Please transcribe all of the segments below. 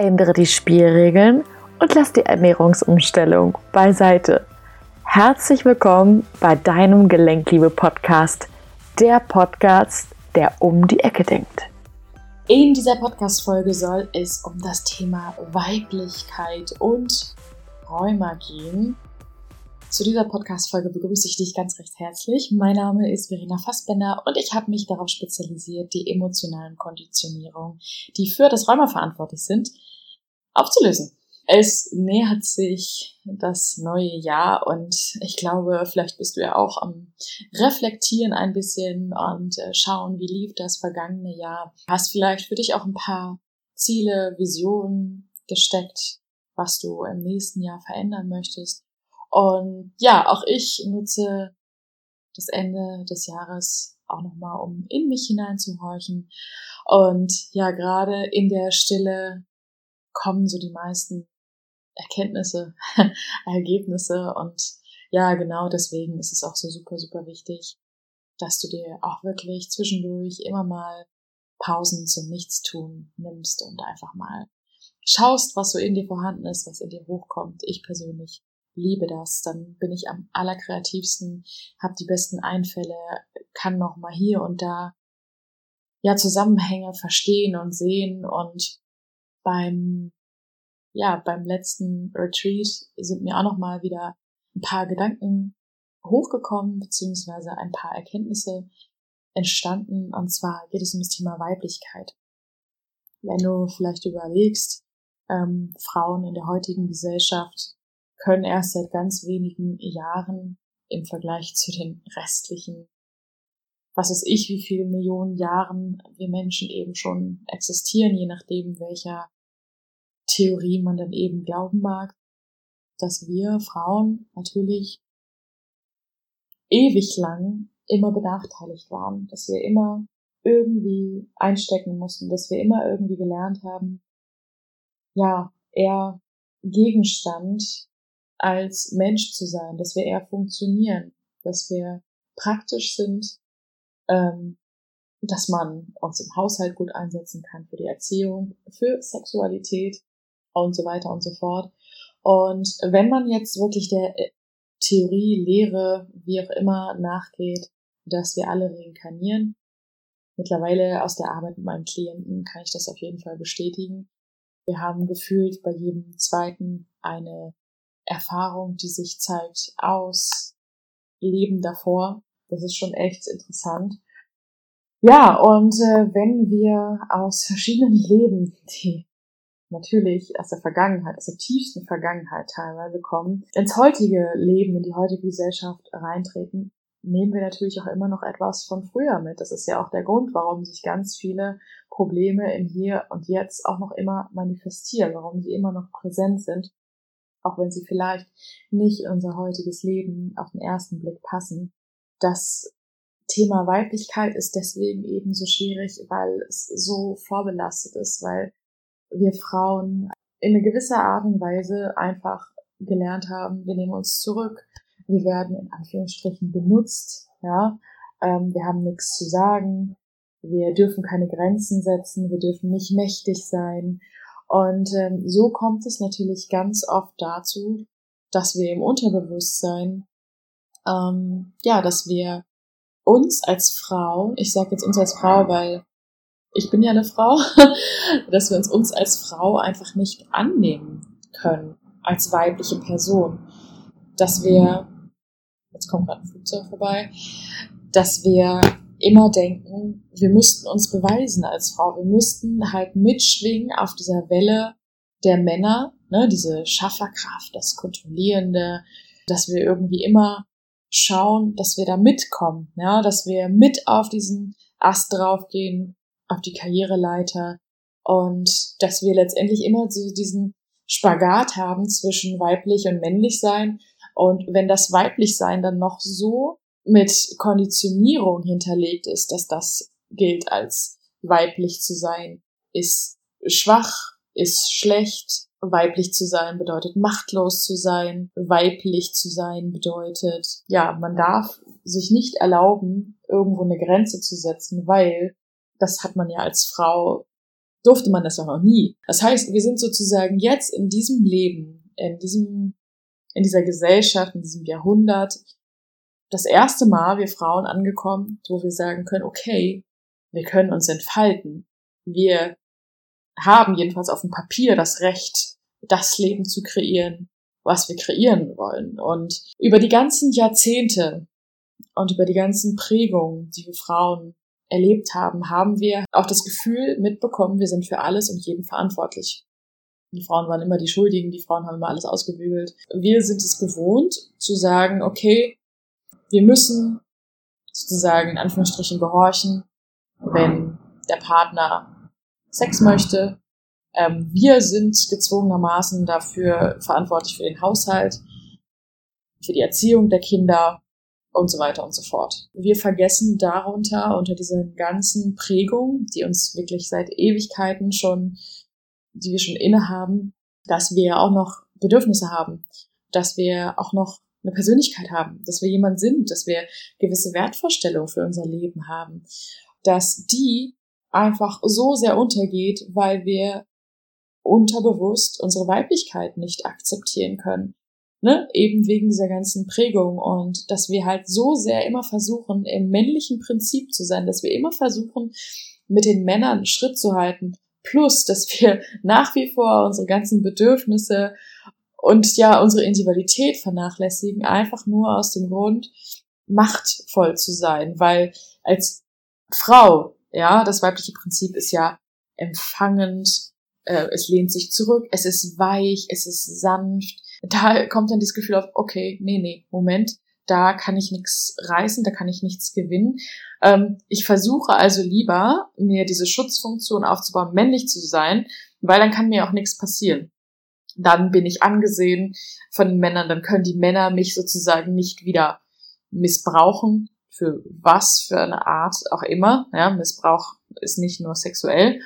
Ändere die Spielregeln und lass die Ernährungsumstellung beiseite. Herzlich willkommen bei deinem Gelenkliebe-Podcast, der Podcast, der um die Ecke denkt. In dieser Podcast-Folge soll es um das Thema Weiblichkeit und Rheuma gehen. Zu dieser Podcast-Folge begrüße ich dich ganz recht herzlich. Mein Name ist Verena Fassbender und ich habe mich darauf spezialisiert, die emotionalen Konditionierungen, die für das Rheuma verantwortlich sind, aufzulösen. Es nähert sich das neue Jahr und ich glaube, vielleicht bist du ja auch am Reflektieren ein bisschen und äh, schauen, wie lief das vergangene Jahr. Hast vielleicht für dich auch ein paar Ziele, Visionen gesteckt, was du im nächsten Jahr verändern möchtest. Und ja, auch ich nutze das Ende des Jahres auch nochmal, um in mich hineinzuhorchen. Und ja, gerade in der Stille kommen so die meisten Erkenntnisse, Ergebnisse. Und ja, genau deswegen ist es auch so super, super wichtig, dass du dir auch wirklich zwischendurch immer mal Pausen zum Nichtstun nimmst und einfach mal schaust, was so in dir vorhanden ist, was in dir hochkommt. Ich persönlich liebe das. Dann bin ich am allerkreativsten, habe die besten Einfälle, kann noch mal hier und da ja Zusammenhänge verstehen und sehen und beim ja beim letzten Retreat sind mir auch noch mal wieder ein paar Gedanken hochgekommen beziehungsweise ein paar Erkenntnisse entstanden und zwar geht es um das Thema Weiblichkeit. Wenn du vielleicht überlegst, ähm, Frauen in der heutigen Gesellschaft können erst seit ganz wenigen Jahren im Vergleich zu den restlichen, was weiß ich, wie viele Millionen Jahren wir Menschen eben schon existieren, je nachdem, welcher Theorie man dann eben glauben mag, dass wir Frauen natürlich ewig lang immer benachteiligt waren, dass wir immer irgendwie einstecken mussten, dass wir immer irgendwie gelernt haben, ja, eher Gegenstand als Mensch zu sein, dass wir eher funktionieren, dass wir praktisch sind, ähm, dass man uns im Haushalt gut einsetzen kann für die Erziehung, für Sexualität und so weiter und so fort. Und wenn man jetzt wirklich der äh, Theorie, Lehre, wie auch immer nachgeht, dass wir alle reinkarnieren, mittlerweile aus der Arbeit mit meinen Klienten kann ich das auf jeden Fall bestätigen. Wir haben gefühlt bei jedem zweiten eine Erfahrung, die sich zeigt aus Leben davor. Das ist schon echt interessant. Ja, und äh, wenn wir aus verschiedenen Leben, die natürlich aus der Vergangenheit, aus der tiefsten Vergangenheit teilweise kommen, ins heutige Leben, in die heutige Gesellschaft reintreten, nehmen wir natürlich auch immer noch etwas von früher mit. Das ist ja auch der Grund, warum sich ganz viele Probleme im Hier und Jetzt auch noch immer manifestieren, warum sie immer noch präsent sind auch wenn sie vielleicht nicht in unser heutiges Leben auf den ersten Blick passen. Das Thema Weiblichkeit ist deswegen eben so schwierig, weil es so vorbelastet ist, weil wir Frauen in eine gewisse Art und Weise einfach gelernt haben, wir nehmen uns zurück, wir werden in Anführungsstrichen benutzt, ja, ähm, wir haben nichts zu sagen, wir dürfen keine Grenzen setzen, wir dürfen nicht mächtig sein, und ähm, so kommt es natürlich ganz oft dazu, dass wir im Unterbewusstsein, ähm, ja, dass wir uns als Frau, ich sage jetzt uns als Frau, weil ich bin ja eine Frau, dass wir uns uns als Frau einfach nicht annehmen können, als weibliche Person. Dass wir, jetzt kommt gerade ein Flugzeug vorbei, dass wir immer denken, wir müssten uns beweisen als Frau. Wir müssten halt mitschwingen auf dieser Welle der Männer, ne, diese Schafferkraft, das Kontrollierende, dass wir irgendwie immer schauen, dass wir da mitkommen, ja, dass wir mit auf diesen Ast draufgehen, auf die Karriereleiter und dass wir letztendlich immer so diesen Spagat haben zwischen weiblich und männlich sein. Und wenn das weiblich sein dann noch so mit Konditionierung hinterlegt ist, dass das gilt als weiblich zu sein, ist schwach, ist schlecht, weiblich zu sein bedeutet machtlos zu sein, weiblich zu sein bedeutet, ja, man darf sich nicht erlauben, irgendwo eine Grenze zu setzen, weil das hat man ja als Frau durfte man das auch noch nie. Das heißt, wir sind sozusagen jetzt in diesem Leben, in diesem, in dieser Gesellschaft, in diesem Jahrhundert, das erste Mal, wir Frauen angekommen, wo wir sagen können, okay, wir können uns entfalten. Wir haben jedenfalls auf dem Papier das Recht, das Leben zu kreieren, was wir kreieren wollen. Und über die ganzen Jahrzehnte und über die ganzen Prägungen, die wir Frauen erlebt haben, haben wir auch das Gefühl mitbekommen, wir sind für alles und jeden verantwortlich. Die Frauen waren immer die Schuldigen, die Frauen haben immer alles ausgebügelt. Wir sind es gewohnt zu sagen, okay, wir müssen sozusagen in Anführungsstrichen gehorchen, wenn der Partner Sex möchte. Ähm, wir sind gezwungenermaßen dafür verantwortlich für den Haushalt, für die Erziehung der Kinder und so weiter und so fort. Wir vergessen darunter, unter diesen ganzen Prägungen, die uns wirklich seit Ewigkeiten schon, die wir schon innehaben, dass wir auch noch Bedürfnisse haben, dass wir auch noch eine Persönlichkeit haben, dass wir jemand sind, dass wir gewisse Wertvorstellungen für unser Leben haben, dass die einfach so sehr untergeht, weil wir unterbewusst unsere Weiblichkeit nicht akzeptieren können. Ne? Eben wegen dieser ganzen Prägung und dass wir halt so sehr immer versuchen, im männlichen Prinzip zu sein, dass wir immer versuchen, mit den Männern Schritt zu halten, plus, dass wir nach wie vor unsere ganzen Bedürfnisse und ja unsere Individualität vernachlässigen, einfach nur aus dem Grund, machtvoll zu sein, weil als Frau, ja, das weibliche Prinzip ist ja empfangend, äh, es lehnt sich zurück, es ist weich, es ist sanft. Da kommt dann dieses Gefühl auf, okay, nee, nee, Moment, da kann ich nichts reißen, da kann ich nichts gewinnen. Ähm, ich versuche also lieber, mir diese Schutzfunktion aufzubauen, männlich zu sein, weil dann kann mir auch nichts passieren dann bin ich angesehen von den Männern, dann können die Männer mich sozusagen nicht wieder missbrauchen, für was, für eine Art auch immer. Ja, Missbrauch ist nicht nur sexuell.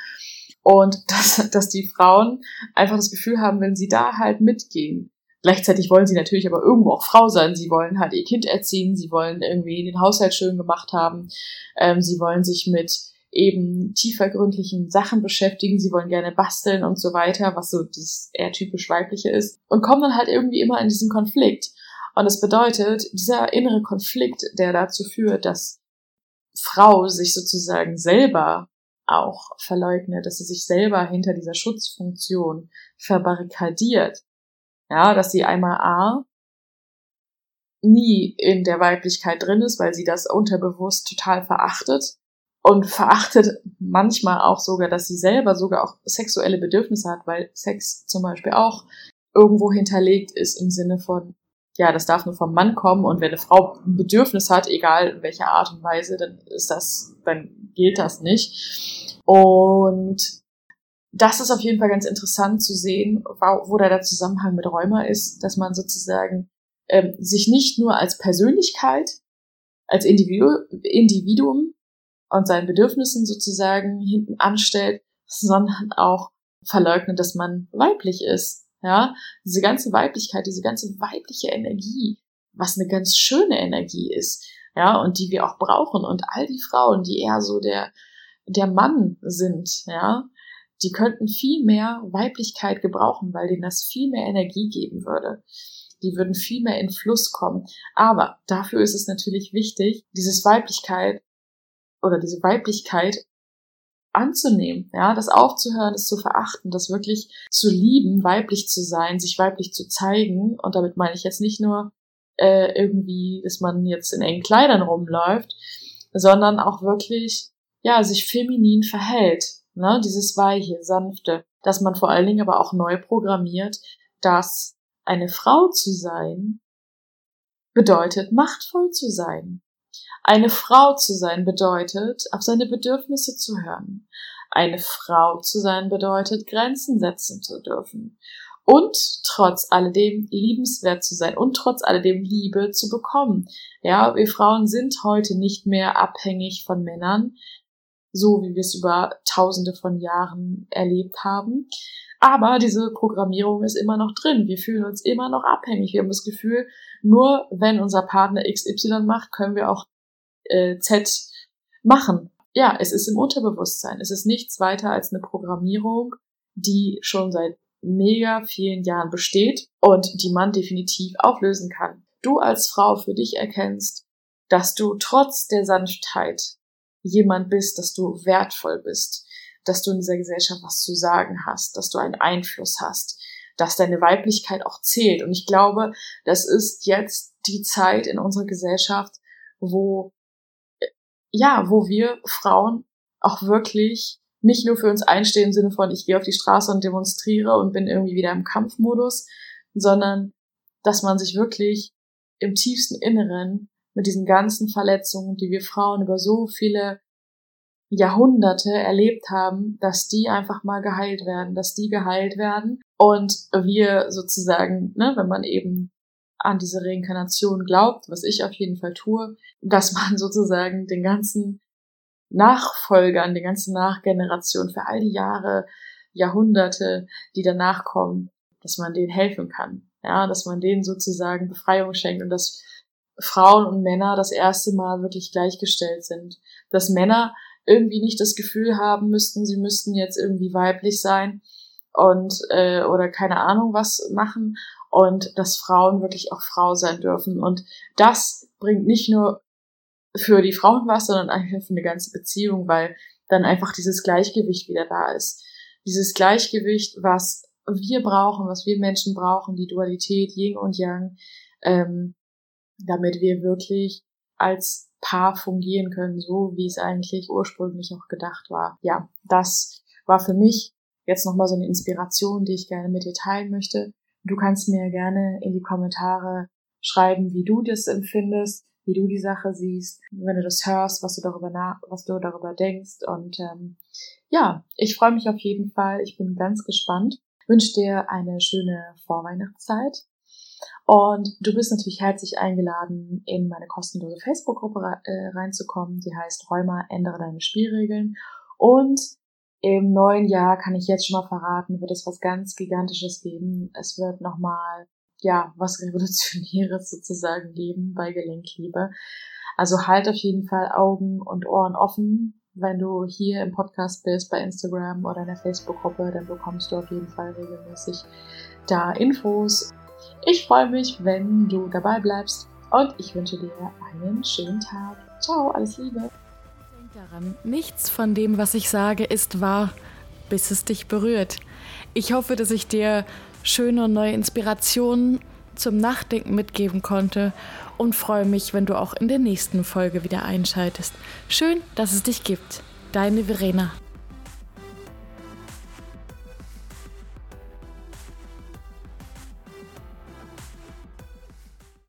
Und dass, dass die Frauen einfach das Gefühl haben, wenn sie da halt mitgehen. Gleichzeitig wollen sie natürlich aber irgendwo auch Frau sein. Sie wollen halt ihr Kind erziehen, sie wollen irgendwie den Haushalt schön gemacht haben, ähm, sie wollen sich mit eben tiefergründlichen Sachen beschäftigen, sie wollen gerne basteln und so weiter, was so das eher typisch weibliche ist und kommen dann halt irgendwie immer in diesen Konflikt. Und das bedeutet, dieser innere Konflikt, der dazu führt, dass Frau sich sozusagen selber auch verleugnet, dass sie sich selber hinter dieser Schutzfunktion verbarrikadiert. Ja, dass sie einmal A nie in der Weiblichkeit drin ist, weil sie das unterbewusst total verachtet und verachtet manchmal auch sogar, dass sie selber sogar auch sexuelle Bedürfnisse hat, weil Sex zum Beispiel auch irgendwo hinterlegt ist im Sinne von, ja, das darf nur vom Mann kommen und wenn eine Frau ein Bedürfnis hat, egal in welcher Art und Weise, dann ist das, dann gilt das nicht. Und das ist auf jeden Fall ganz interessant zu sehen, wo da der Zusammenhang mit Rheuma ist, dass man sozusagen ähm, sich nicht nur als Persönlichkeit, als Individu Individuum und seinen Bedürfnissen sozusagen hinten anstellt, sondern auch verleugnet, dass man weiblich ist. Ja, diese ganze Weiblichkeit, diese ganze weibliche Energie, was eine ganz schöne Energie ist, ja, und die wir auch brauchen und all die Frauen, die eher so der der Mann sind, ja, die könnten viel mehr Weiblichkeit gebrauchen, weil denen das viel mehr Energie geben würde. Die würden viel mehr in Fluss kommen. Aber dafür ist es natürlich wichtig, dieses Weiblichkeit oder diese Weiblichkeit anzunehmen, ja, das aufzuhören, das zu verachten, das wirklich zu lieben, weiblich zu sein, sich weiblich zu zeigen. Und damit meine ich jetzt nicht nur äh, irgendwie, dass man jetzt in engen Kleidern rumläuft, sondern auch wirklich, ja, sich feminin verhält, ne, dieses weiche, sanfte, dass man vor allen Dingen aber auch neu programmiert, dass eine Frau zu sein bedeutet, machtvoll zu sein. Eine Frau zu sein bedeutet, auf seine Bedürfnisse zu hören. Eine Frau zu sein bedeutet, Grenzen setzen zu dürfen. Und trotz alledem liebenswert zu sein und trotz alledem Liebe zu bekommen. Ja, wir Frauen sind heute nicht mehr abhängig von Männern, so wie wir es über tausende von Jahren erlebt haben. Aber diese Programmierung ist immer noch drin. Wir fühlen uns immer noch abhängig. Wir haben das Gefühl, nur wenn unser Partner XY macht, können wir auch äh, Z machen. ja, es ist im Unterbewusstsein. Es ist nichts weiter als eine Programmierung, die schon seit mega vielen Jahren besteht und die man definitiv auflösen kann. Du als Frau für dich erkennst, dass du trotz der Sanftheit jemand bist, dass du wertvoll bist, dass du in dieser Gesellschaft was zu sagen hast, dass du einen Einfluss hast, dass deine Weiblichkeit auch zählt. Und ich glaube, das ist jetzt die Zeit in unserer Gesellschaft, wo, ja, wo wir Frauen auch wirklich nicht nur für uns einstehen im Sinne von, ich gehe auf die Straße und demonstriere und bin irgendwie wieder im Kampfmodus, sondern dass man sich wirklich im tiefsten Inneren mit diesen ganzen Verletzungen, die wir Frauen über so viele Jahrhunderte erlebt haben, dass die einfach mal geheilt werden, dass die geheilt werden und wir sozusagen, ne, wenn man eben an diese Reinkarnation glaubt, was ich auf jeden Fall tue, dass man sozusagen den ganzen Nachfolgern, den ganzen Nachgenerationen für all die Jahre, Jahrhunderte, die danach kommen, dass man denen helfen kann. Ja, dass man denen sozusagen Befreiung schenkt und dass Frauen und Männer das erste Mal wirklich gleichgestellt sind. Dass Männer irgendwie nicht das Gefühl haben müssten, sie müssten jetzt irgendwie weiblich sein und äh, oder keine Ahnung was machen und dass Frauen wirklich auch Frau sein dürfen. Und das bringt nicht nur für die Frauen was, sondern einfach für eine ganze Beziehung, weil dann einfach dieses Gleichgewicht wieder da ist. Dieses Gleichgewicht, was wir brauchen, was wir Menschen brauchen, die Dualität Yin und Yang, ähm, damit wir wirklich als Paar fungieren können, so wie es eigentlich ursprünglich auch gedacht war. Ja, das war für mich jetzt nochmal so eine Inspiration, die ich gerne mit dir teilen möchte. Du kannst mir gerne in die Kommentare schreiben, wie du das empfindest, wie du die Sache siehst, wenn du das hörst, was du darüber nach, was du darüber denkst. Und ähm, ja, ich freue mich auf jeden Fall. Ich bin ganz gespannt. wünsche dir eine schöne Vorweihnachtszeit. Und du bist natürlich herzlich eingeladen, in meine kostenlose Facebook-Gruppe äh, reinzukommen. Die heißt Räumer, ändere deine Spielregeln. Und im neuen Jahr kann ich jetzt schon mal verraten, wird es was ganz Gigantisches geben. Es wird nochmal, ja, was Revolutionäres sozusagen geben bei Gelenkliebe. Also halt auf jeden Fall Augen und Ohren offen. Wenn du hier im Podcast bist, bei Instagram oder in der Facebook-Gruppe, dann bekommst du auf jeden Fall regelmäßig da Infos. Ich freue mich, wenn du dabei bleibst und ich wünsche dir einen schönen Tag. Ciao, alles Liebe daran, nichts von dem, was ich sage, ist wahr, bis es dich berührt. Ich hoffe, dass ich dir schöne und neue Inspirationen zum Nachdenken mitgeben konnte und freue mich, wenn du auch in der nächsten Folge wieder einschaltest. Schön, dass es dich gibt. Deine Verena.